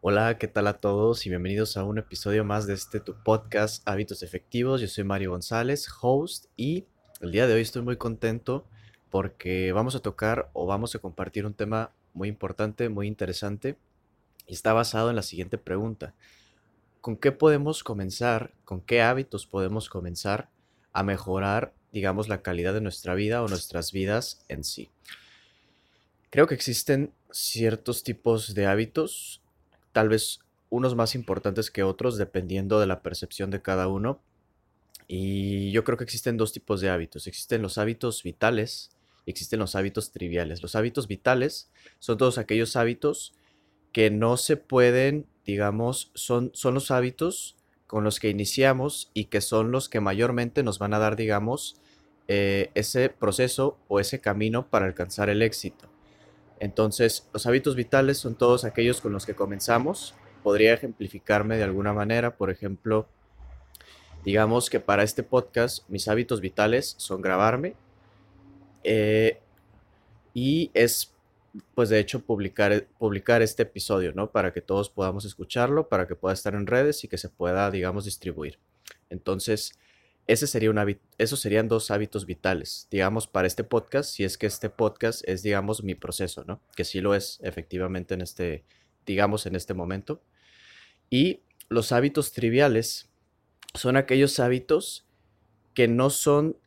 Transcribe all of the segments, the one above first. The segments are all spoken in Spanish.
Hola, ¿qué tal a todos? Y bienvenidos a un episodio más de este tu podcast Hábitos Efectivos. Yo soy Mario González, host, y el día de hoy estoy muy contento porque vamos a tocar o vamos a compartir un tema muy importante, muy interesante, y está basado en la siguiente pregunta. ¿Con qué podemos comenzar, con qué hábitos podemos comenzar a mejorar, digamos, la calidad de nuestra vida o nuestras vidas en sí? Creo que existen ciertos tipos de hábitos, tal vez unos más importantes que otros, dependiendo de la percepción de cada uno. Y yo creo que existen dos tipos de hábitos. Existen los hábitos vitales y existen los hábitos triviales. Los hábitos vitales son todos aquellos hábitos que no se pueden, digamos, son, son los hábitos con los que iniciamos y que son los que mayormente nos van a dar, digamos, eh, ese proceso o ese camino para alcanzar el éxito. Entonces, los hábitos vitales son todos aquellos con los que comenzamos. Podría ejemplificarme de alguna manera, por ejemplo, digamos que para este podcast mis hábitos vitales son grabarme eh, y es, pues de hecho, publicar, publicar este episodio, ¿no? Para que todos podamos escucharlo, para que pueda estar en redes y que se pueda, digamos, distribuir. Entonces, ese sería un esos serían dos hábitos vitales, digamos, para este podcast, si es que este podcast es, digamos, mi proceso, ¿no? Que sí lo es efectivamente en este, digamos, en este momento. Y los hábitos triviales son aquellos hábitos que no son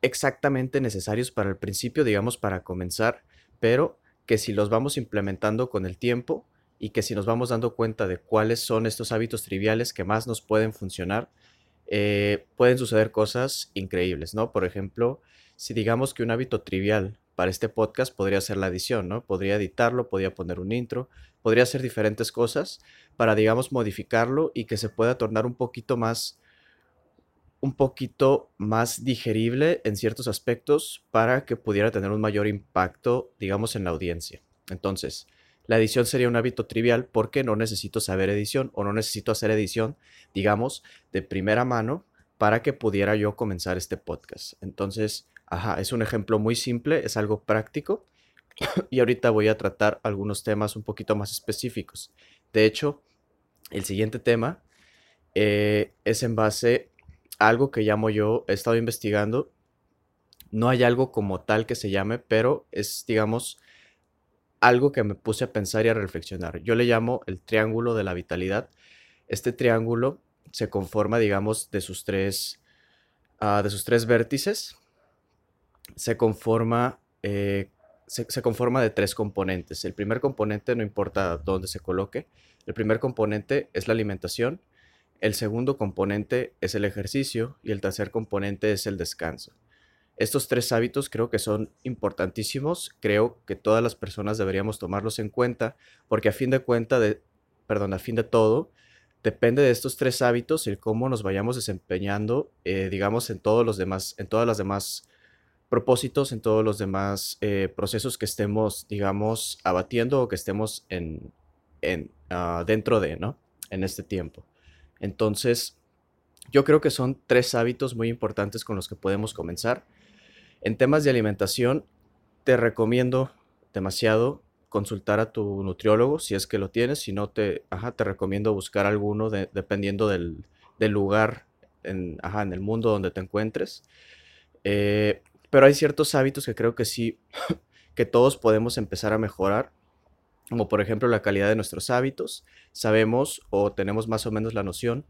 exactamente necesarios para el principio, digamos, para comenzar, pero que si los vamos implementando con el tiempo y que si nos vamos dando cuenta de cuáles son estos hábitos triviales que más nos pueden funcionar, eh, pueden suceder cosas increíbles, ¿no? Por ejemplo, si digamos que un hábito trivial para este podcast podría ser la edición, ¿no? Podría editarlo, podría poner un intro, podría hacer diferentes cosas para, digamos, modificarlo y que se pueda tornar un poquito más un poquito más digerible en ciertos aspectos para que pudiera tener un mayor impacto, digamos, en la audiencia. Entonces, la edición sería un hábito trivial porque no necesito saber edición o no necesito hacer edición, digamos, de primera mano para que pudiera yo comenzar este podcast. Entonces, ajá, es un ejemplo muy simple, es algo práctico y ahorita voy a tratar algunos temas un poquito más específicos. De hecho, el siguiente tema eh, es en base a algo que llamo yo, he estado investigando. No hay algo como tal que se llame, pero es, digamos, algo que me puse a pensar y a reflexionar. Yo le llamo el triángulo de la vitalidad. Este triángulo se conforma, digamos, de sus tres, ah, de sus tres vértices. Se conforma, eh, se, se conforma de tres componentes. El primer componente, no importa dónde se coloque, el primer componente es la alimentación, el segundo componente es el ejercicio y el tercer componente es el descanso. Estos tres hábitos creo que son importantísimos, creo que todas las personas deberíamos tomarlos en cuenta, porque a fin de cuenta perdón, a fin de todo, depende de estos tres hábitos el cómo nos vayamos desempeñando, eh, digamos, en todos los demás, en todas las demás propósitos, en todos los demás eh, procesos que estemos, digamos, abatiendo o que estemos en, en ah, dentro de, ¿no? En este tiempo. Entonces, yo creo que son tres hábitos muy importantes con los que podemos comenzar. En temas de alimentación, te recomiendo demasiado consultar a tu nutriólogo si es que lo tienes. Si no, te, te recomiendo buscar alguno dependiendo del, lugar en, en, el mundo donde te encuentres. Eh, pero hay ciertos hábitos que creo que sí, que todos podemos empezar a mejorar, como por ejemplo la calidad de nuestros hábitos. Sabemos o tenemos más o menos la noción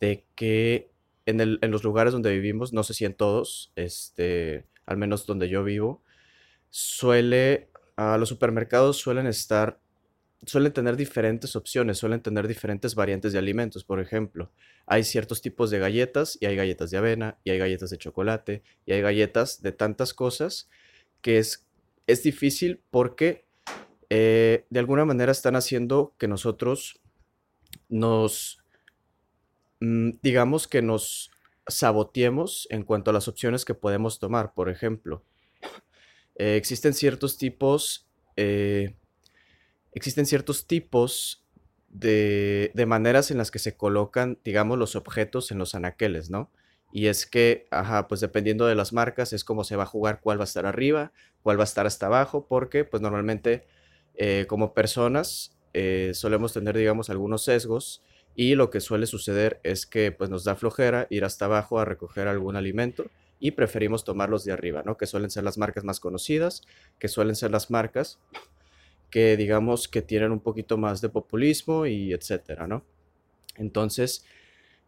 de que en, el, en los lugares donde vivimos, no sé si en todos, este, al menos donde yo vivo, suele, los supermercados suelen estar, suelen tener diferentes opciones, suelen tener diferentes variantes de alimentos. Por ejemplo, hay ciertos tipos de galletas y hay galletas de avena y hay galletas de chocolate y hay galletas de tantas cosas que es, es difícil porque eh, de alguna manera están haciendo que nosotros nos, mm, digamos que nos saboteemos en cuanto a las opciones que podemos tomar. Por ejemplo, eh, existen ciertos tipos, eh, existen ciertos tipos de, de, maneras en las que se colocan, digamos, los objetos en los anaqueles, ¿no? Y es que, ajá, pues dependiendo de las marcas es como se va a jugar cuál va a estar arriba, cuál va a estar hasta abajo, porque pues normalmente eh, como personas solemos tener, digamos, algunos sesgos y lo que suele suceder es que pues nos da flojera ir hasta abajo a recoger algún alimento y preferimos tomarlos de arriba, ¿no? Que suelen ser las marcas más conocidas, que suelen ser las marcas que digamos que tienen un poquito más de populismo y etcétera, ¿no? Entonces,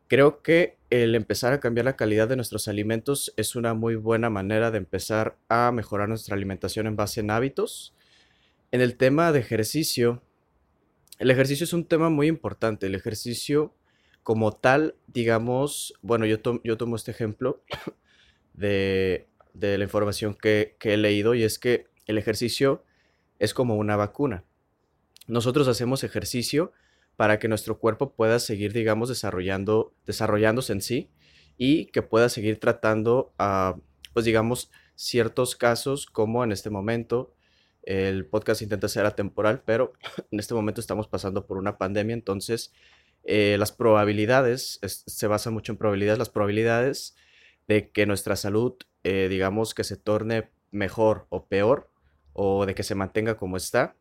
creo que el empezar a cambiar la calidad de nuestros alimentos es una muy buena manera de empezar a mejorar nuestra alimentación en base en hábitos. En el tema de ejercicio, el ejercicio es un tema muy importante. El ejercicio como tal, digamos, bueno, yo, tomo este ejemplo de, la información que, he leído y es que el ejercicio es como una vacuna. Nosotros hacemos ejercicio para que nuestro cuerpo pueda seguir, digamos, desarrollando, desarrollándose en sí y que pueda seguir tratando, a, pues digamos, ciertos casos como en este momento. El podcast intenta ser atemporal, pero en este momento estamos pasando por una pandemia, entonces eh, las probabilidades, se basa mucho en probabilidades, las probabilidades de que nuestra salud, eh, digamos, que se torne mejor o peor, o de que se mantenga como está,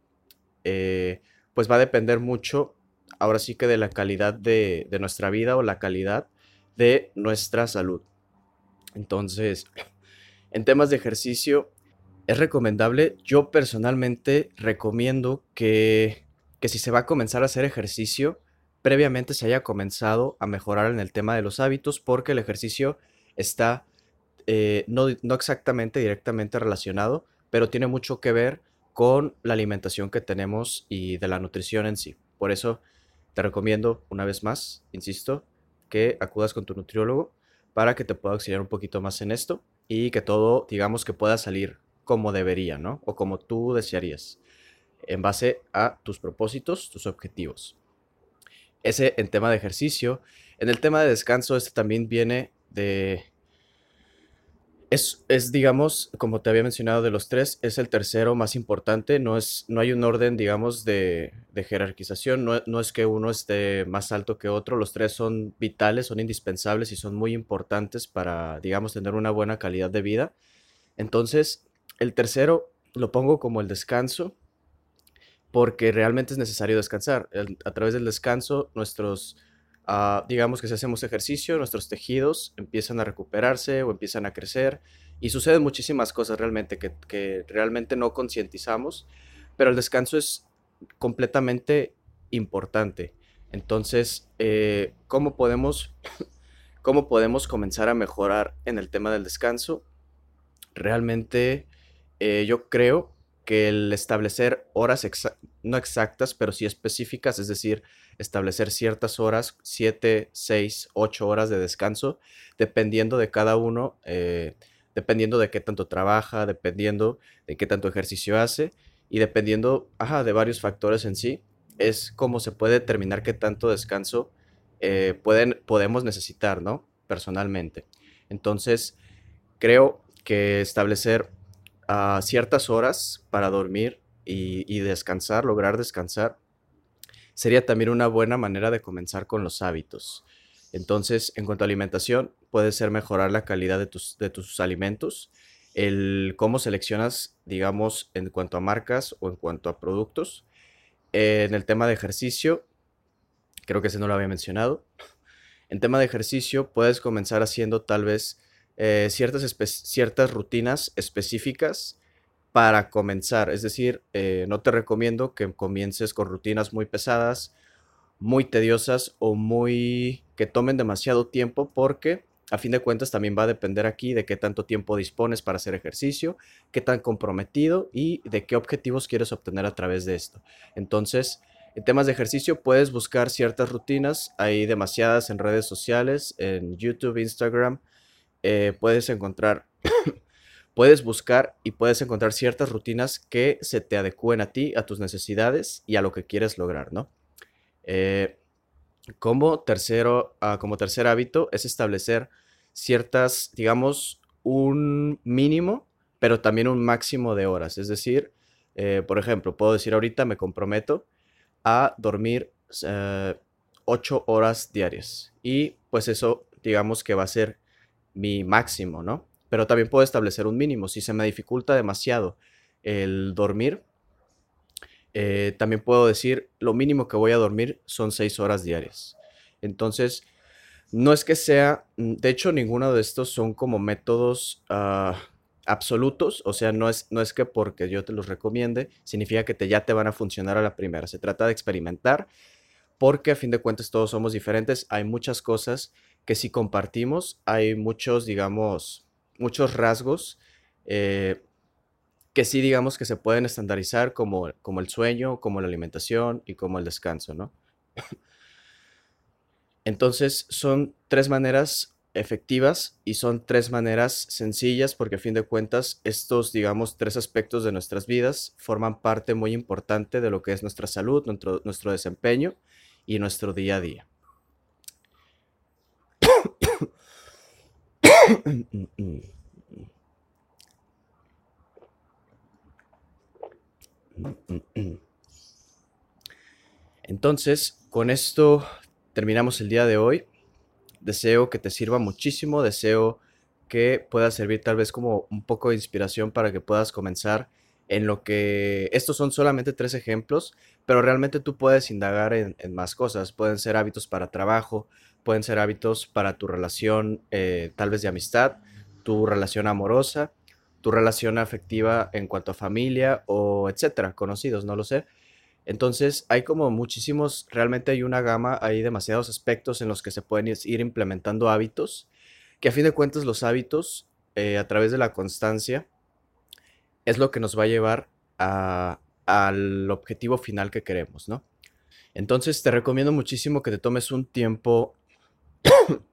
eh, pues va a depender mucho, ahora sí que de la calidad de nuestra vida o la calidad de nuestra salud. Entonces, en temas de ejercicio, es recomendable, yo personalmente recomiendo que, que si se va a comenzar a hacer ejercicio, previamente se haya comenzado a mejorar en el tema de los hábitos, porque el ejercicio está eh, no, exactamente directamente relacionado, pero tiene mucho que ver con la alimentación que tenemos y de la nutrición en sí. Por eso te recomiendo una vez más, insisto, que acudas con tu nutriólogo para que te pueda auxiliar un poquito más en esto y que todo, digamos, que pueda salir como debería, ¿no? O como tú desearías, en base a tus propósitos, tus objetivos. Ese en tema de ejercicio. En el tema de descanso, este también viene de... Es, es, digamos, como te había mencionado de los tres, es el tercero más importante, no, es, no hay un orden, digamos, de, de jerarquización, no, no, es que uno esté más alto que otro, los tres son vitales, son indispensables y son muy importantes para, digamos, tener una buena calidad de vida. Entonces, el tercero lo pongo como el descanso, porque realmente es necesario descansar. a través del descanso, nuestros Ah, digamos que si hacemos ejercicio, nuestros tejidos empiezan a recuperarse o empiezan a crecer y suceden muchísimas cosas realmente que, realmente no concientizamos, pero el descanso es completamente importante. Entonces, eh, ¿cómo, podemos, ¿cómo podemos comenzar a mejorar en el tema del descanso? Realmente eh, yo creo que el establecer horas no exactas, pero sí específicas, es decir, establecer ciertas horas, 7, 6, 8 horas de descanso, dependiendo de cada uno, eh, dependiendo de qué tanto trabaja, dependiendo de qué tanto ejercicio hace y dependiendo de varios factores en sí, es como se puede determinar qué tanto descanso eh, pueden, podemos necesitar, ¿no? Personalmente. Entonces, creo que establecer a ciertas horas para dormir y, descansar, lograr descansar, sería también una buena manera de comenzar con los hábitos. Entonces, en cuanto a alimentación, puede ser mejorar la calidad de tus, de tus alimentos, el cómo seleccionas, digamos, en cuanto a marcas o en cuanto a productos. En el tema de ejercicio, creo que ese no lo había mencionado. En tema de ejercicio, puedes comenzar haciendo tal vez eh, ciertas, ciertas rutinas específicas para comenzar. Es decir, eh, no te recomiendo que comiences con rutinas muy pesadas, muy tediosas o muy que tomen demasiado tiempo porque a fin de cuentas también va a depender aquí de qué tanto tiempo dispones para hacer ejercicio, qué tan comprometido y de qué objetivos quieres obtener a través de esto. Entonces, en temas de ejercicio puedes buscar ciertas rutinas, hay demasiadas en redes sociales, en YouTube, Instagram, eh, puedes encontrar, puedes buscar y puedes encontrar ciertas rutinas que se te adecúen a ti, a tus necesidades y a lo que quieres lograr, ¿no? Eh, como, tercero, ah, como tercer hábito es establecer ciertas, digamos, un mínimo, pero también un máximo de horas. Es decir, eh, por ejemplo, puedo decir ahorita me comprometo a dormir ocho horas diarias. Y pues eso, digamos que va a ser mi máximo, ¿no? Pero también puedo establecer un mínimo. Si se me dificulta demasiado el dormir, eh, también puedo decir, lo mínimo que voy a dormir son seis horas diarias. Entonces, no es que sea, mm, de hecho, ninguno de estos son como métodos ah, absolutos, o sea, no es, no es que porque yo te los recomiende, significa que te, ya te van a funcionar a la primera. Se trata de experimentar, porque a fin de cuentas todos somos diferentes. Hay muchas cosas que si compartimos, hay muchos, digamos, muchos rasgos eh, que sí digamos que se pueden estandarizar como, como el sueño, como la alimentación y como el descanso, ¿no? Entonces son tres maneras efectivas y son tres maneras sencillas porque a fin de cuentas estos, digamos, tres aspectos de nuestras vidas forman parte muy importante de lo que es nuestra salud, nuestro, nuestro desempeño y nuestro día a día. Entonces, con esto terminamos el día de hoy. Deseo que te sirva muchísimo, deseo que pueda servir tal vez como un poco de inspiración para que puedas comenzar en lo que estos son solamente tres ejemplos, pero realmente tú puedes indagar en, más cosas. Pueden ser hábitos para trabajo, pueden ser hábitos para tu relación eh, tal vez de amistad, tu relación amorosa, tu relación afectiva en cuanto a familia o etcétera, conocidos, no lo sé. Entonces hay como muchísimos, realmente hay una gama, hay demasiados aspectos en los que se pueden ir implementando hábitos, que a fin de cuentas los hábitos eh, a través de la constancia es lo que nos va a llevar al objetivo final que queremos, ¿no? Entonces te recomiendo muchísimo que te tomes un tiempo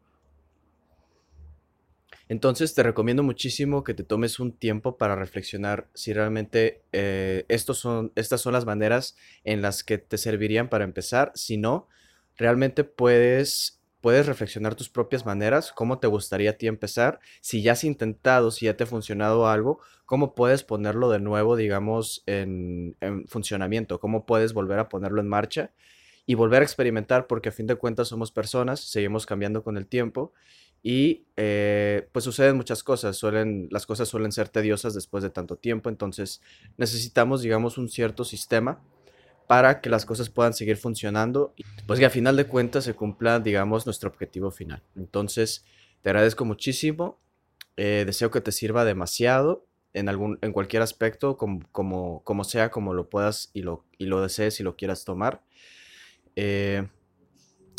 Entonces te recomiendo muchísimo que te tomes un tiempo para reflexionar si realmente eh, estos son, estas son las maneras en las que te servirían para empezar. Si no, realmente puedes, puedes reflexionar tus propias maneras, cómo te gustaría a ti empezar. Si ya has intentado, si ya te ha funcionado algo, cómo puedes ponerlo de nuevo, digamos, en, en funcionamiento, cómo puedes volver a ponerlo en marcha y volver a experimentar, porque a fin de cuentas somos personas, seguimos cambiando con el tiempo y eh, pues suceden muchas cosas, suelen, las cosas suelen ser tediosas después de tanto tiempo, entonces necesitamos, digamos, un cierto sistema para que las cosas puedan seguir funcionando, pues que a final de cuentas se cumpla, digamos, nuestro objetivo final. Entonces, te agradezco muchísimo, eh, deseo que te sirva demasiado en, algún, en cualquier aspecto, como, como, como sea, como lo puedas y lo, y lo desees y lo quieras tomar. Eh,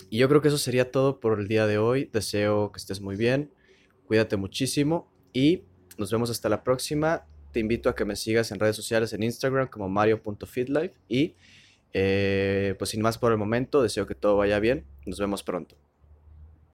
y yo creo que eso sería todo por el día de hoy. Deseo que estés muy bien, cuídate muchísimo y nos vemos hasta la próxima. Te invito a que me sigas en redes sociales en Instagram como mario.fitlife y eh, pues sin más por el momento, deseo que todo vaya bien. Nos vemos pronto.